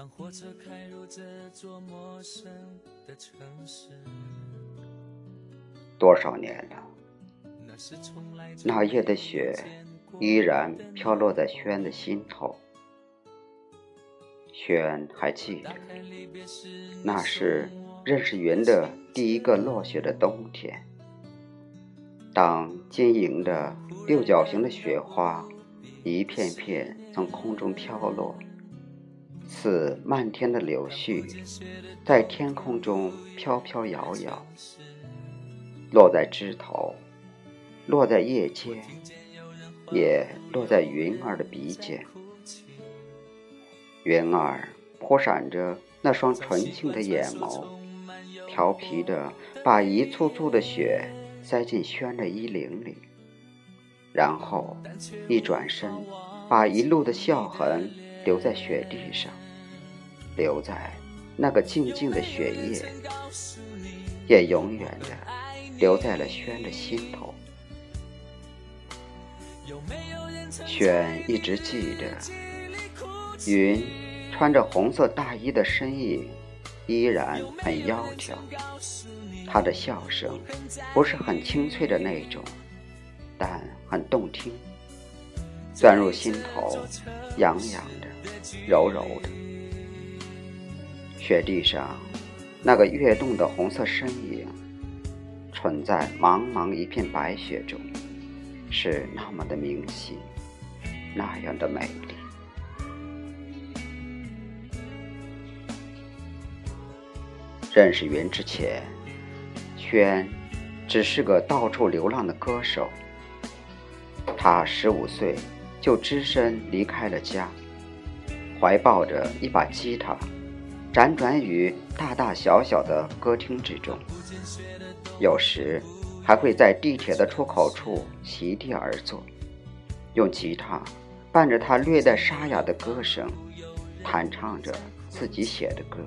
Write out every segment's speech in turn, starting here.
当火车开入这座陌生的城市，多少年了？那夜的雪依然飘落在轩的心头。轩还记得，那是认识云的第一个落雪的冬天。当晶莹的六角形的雪花一片片从空中飘落。似漫天的柳絮，在天空中飘飘摇摇，落在枝头，落在叶间，也落在云儿的鼻尖。云儿扑闪着那双纯净的眼眸，调皮的把一簇簇的雪塞进轩的衣领里，然后一转身，把一路的笑痕。留在雪地上，留在那个静静的雪夜，也永远的留在了轩的心头。轩一直记得，云穿着红色大衣的身影依然很窈窕，她的笑声不是很清脆的那种，但很动听，钻入心头，痒痒的。柔柔的雪地上，那个跃动的红色身影，存在茫茫一片白雪中，是那么的明晰，那样的美丽。认识云之前，轩只是个到处流浪的歌手。他十五岁就只身离开了家。怀抱着一把吉他，辗转于大大小小的歌厅之中，有时还会在地铁的出口处席地而坐，用吉他伴着他略带沙哑的歌声，弹唱着自己写的歌，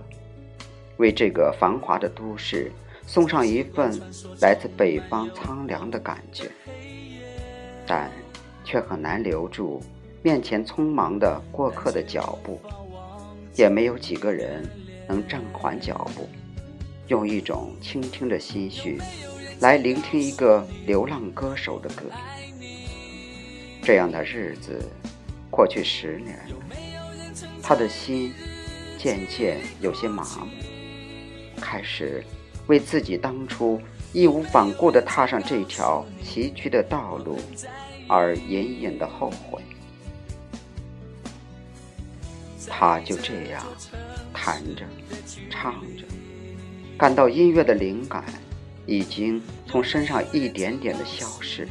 为这个繁华的都市送上一份来自北方苍凉的感觉，但却很难留住。面前匆忙的过客的脚步，也没有几个人能暂缓脚步，用一种倾听的心绪来聆听一个流浪歌手的歌。这样的日子过去十年，他的心渐渐有些麻木，开始为自己当初义无反顾地踏上这条崎岖的道路而隐隐的后悔。他就这样弹着、唱着，感到音乐的灵感已经从身上一点点的消失，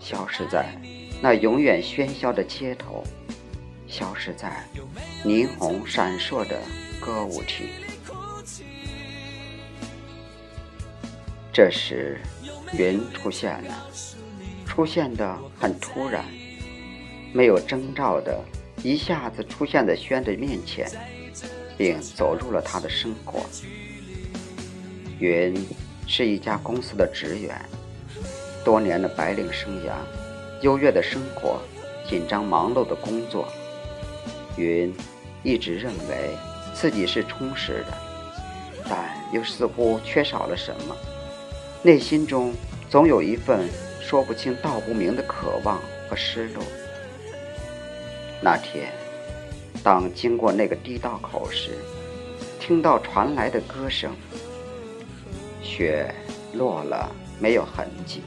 消失在那永远喧嚣的街头，消失在霓虹闪烁的歌舞厅。这时，云出现了，出现的很突然，没有征兆的。一下子出现在轩的面前，并走入了他的生活。云是一家公司的职员，多年的白领生涯，优越的生活，紧张忙碌的工作。云一直认为自己是充实的，但又似乎缺少了什么，内心中总有一份说不清道不明的渴望和失落。那天，当经过那个地道口时，听到传来的歌声。雪落了，没有痕迹。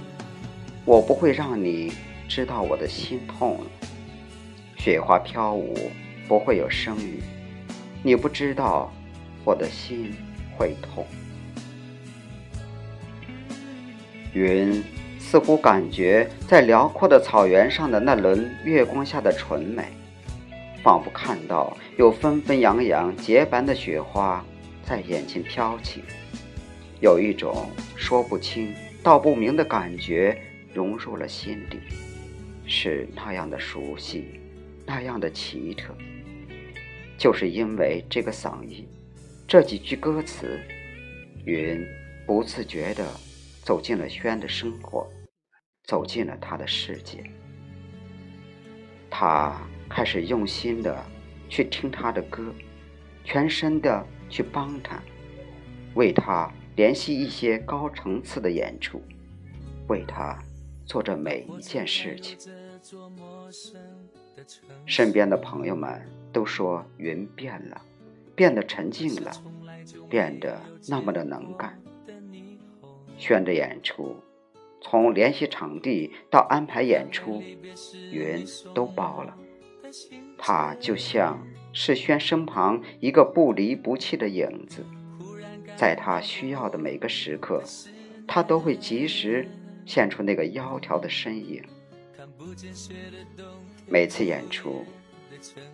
我不会让你知道我的心痛。雪花飘舞，不会有声音。你不知道，我的心会痛。云似乎感觉在辽阔的草原上的那轮月光下的纯美。仿佛看到有纷纷扬扬洁白的雪花在眼前飘起，有一种说不清道不明的感觉融入了心底，是那样的熟悉，那样的奇特。就是因为这个嗓音，这几句歌词，云不自觉地走进了轩的生活，走进了他的世界。他。开始用心的去听他的歌，全身的去帮他，为他联系一些高层次的演出，为他做着每一件事情。身边的朋友们都说云变了，变得沉静了，变得那么的能干。选的演出，从联系场地到安排演出，云都包了。他就像是轩身旁一个不离不弃的影子，在他需要的每个时刻，他都会及时现出那个窈窕的身影。每次演出，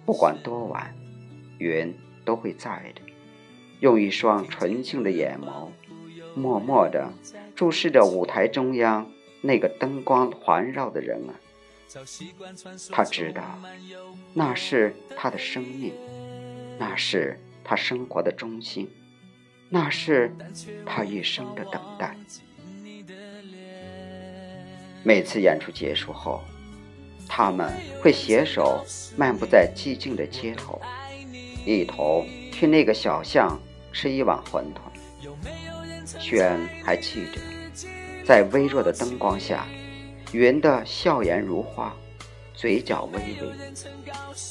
不管多晚，云都会在的，用一双纯净的眼眸，默默地注视着舞台中央那个灯光环绕的人儿。他知道，那是他的生命，那是他生活的中心，那是他一生的等待。每次演出结束后，他们会携手漫步在寂静的街头，一同去那个小巷吃一碗馄饨。轩还记得，在微弱的灯光下。云的笑颜如花，嘴角微微，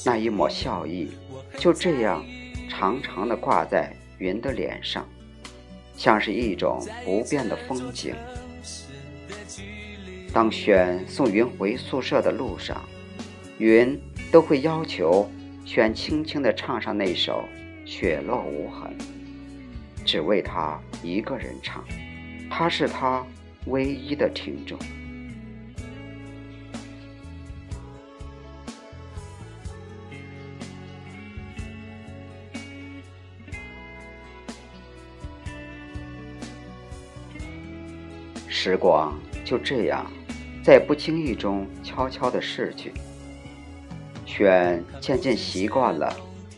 那一抹笑意就这样长长的挂在云的脸上，像是一种不变的风景。当轩送云回宿舍的路上，云都会要求轩轻轻地唱上那首《雪落无痕》，只为他一个人唱，他是他唯一的听众。时光就这样在不经意中悄悄地逝去。轩渐渐习惯了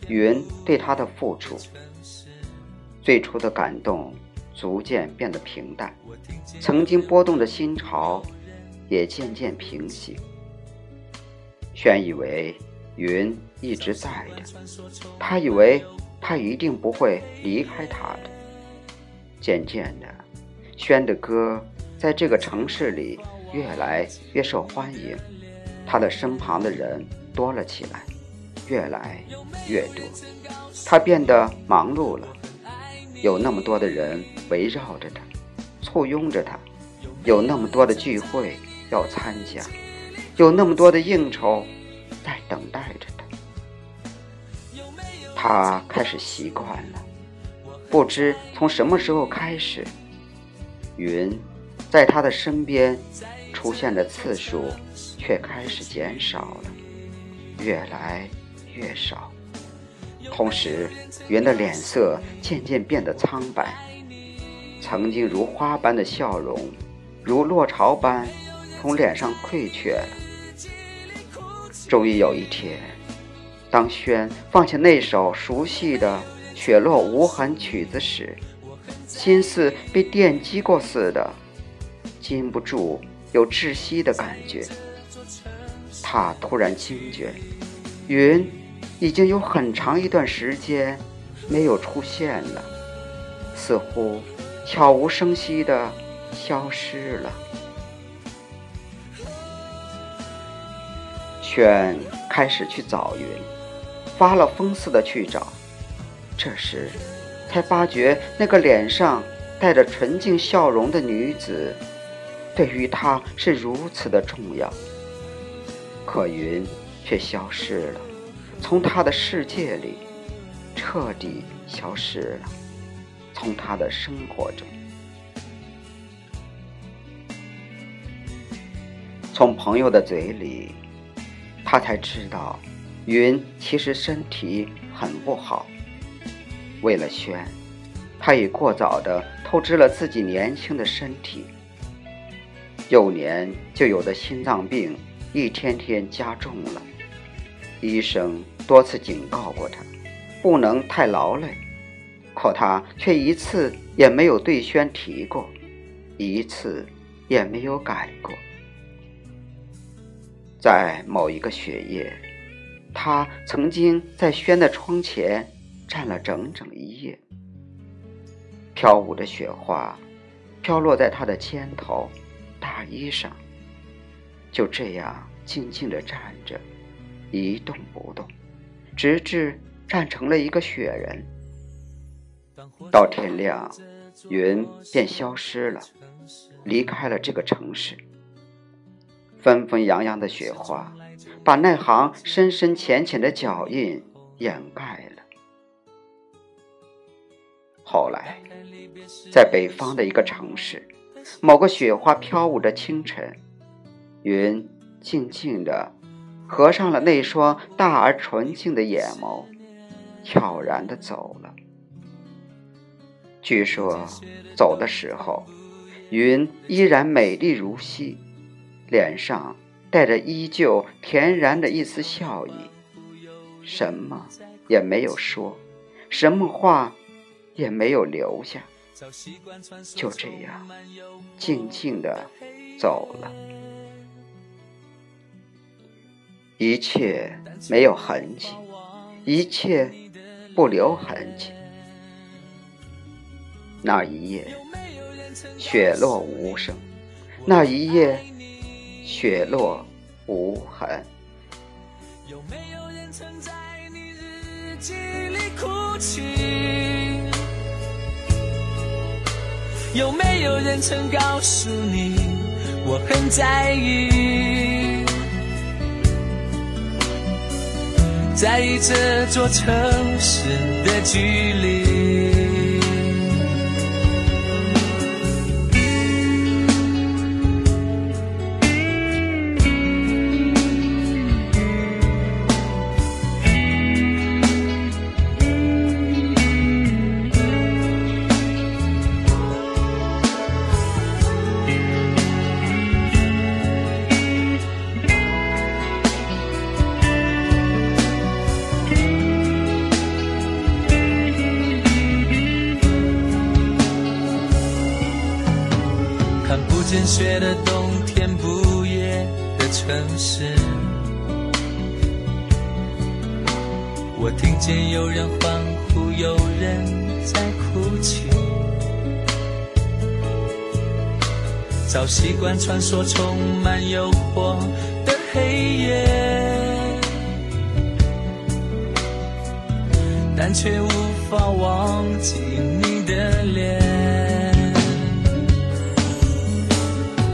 云对他的付出，最初的感动逐渐变得平淡，曾经波动的心潮也渐渐平息。轩以为云一直在的，他以为他一定不会离开他的。渐渐的，轩的歌。在这个城市里，越来越受欢迎，他的身旁的人多了起来，越来越多，他变得忙碌了，有那么多的人围绕着他，簇拥着他，有那么多的聚会要参加，有那么多的应酬在等待着他，他开始习惯了，不知从什么时候开始，云。在他的身边出现的次数却开始减少了，越来越少。同时，云的脸色渐渐变得苍白，曾经如花般的笑容，如落潮般从脸上溃去了。终于有一天，当轩放下那首熟悉的《雪落无痕》曲子时，心似被电击过似的。禁不住有窒息的感觉，他突然惊觉，云已经有很长一段时间没有出现了，似乎悄无声息地消失了。犬开始去找云，发了疯似的去找，这时才发觉那个脸上带着纯净笑容的女子。对于他是如此的重要，可云却消失了，从他的世界里彻底消失了，从他的生活中，从朋友的嘴里，他才知道，云其实身体很不好。为了轩，他已过早的透支了自己年轻的身体。幼年就有的心脏病，一天天加重了。医生多次警告过他，不能太劳累，可他却一次也没有对轩提过，一次也没有改过。在某一个雪夜，他曾经在轩的窗前站了整整一夜。飘舞的雪花飘落在他的肩头、衣裳，就这样静静地站着，一动不动，直至站成了一个雪人。到天亮，云便消失了，离开了这个城市。纷纷扬扬的雪花，把那行深深浅浅的脚印掩盖了。后来，在北方的一个城市，某个雪花飘舞的清晨，云静静地合上了那双大而纯净的眼眸，悄然地走了。据说，走的时候，云依然美丽如昔。脸上带着依旧恬然的一丝笑意，什么也没有说，什么话也没有留下，就这样静静的走了。一切没有痕迹，一切不留痕迹。那一夜，雪落无声。那一夜。雪落无痕。有没有人曾在你日记里哭泣？有没有人曾告诉你我很在意？在意这座城市的距离。见雪的冬天，不夜的城市。我听见有人欢呼，有人在哭泣。早习惯穿梭充满诱惑的黑夜，但却无法忘记你的脸。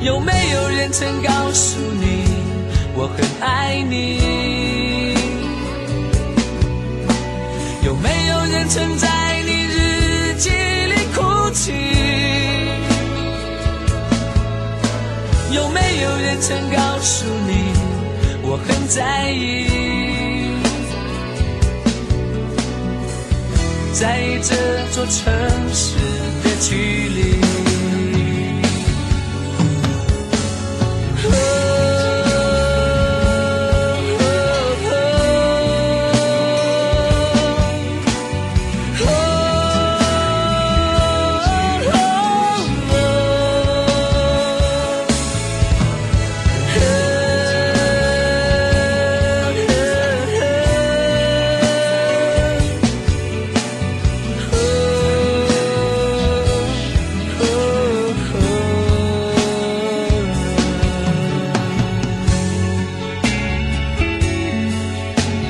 有没有人曾告诉你我很爱你？有没有人曾在你日记里哭泣？有没有人曾告诉你我很在意？在意这座城市的距离？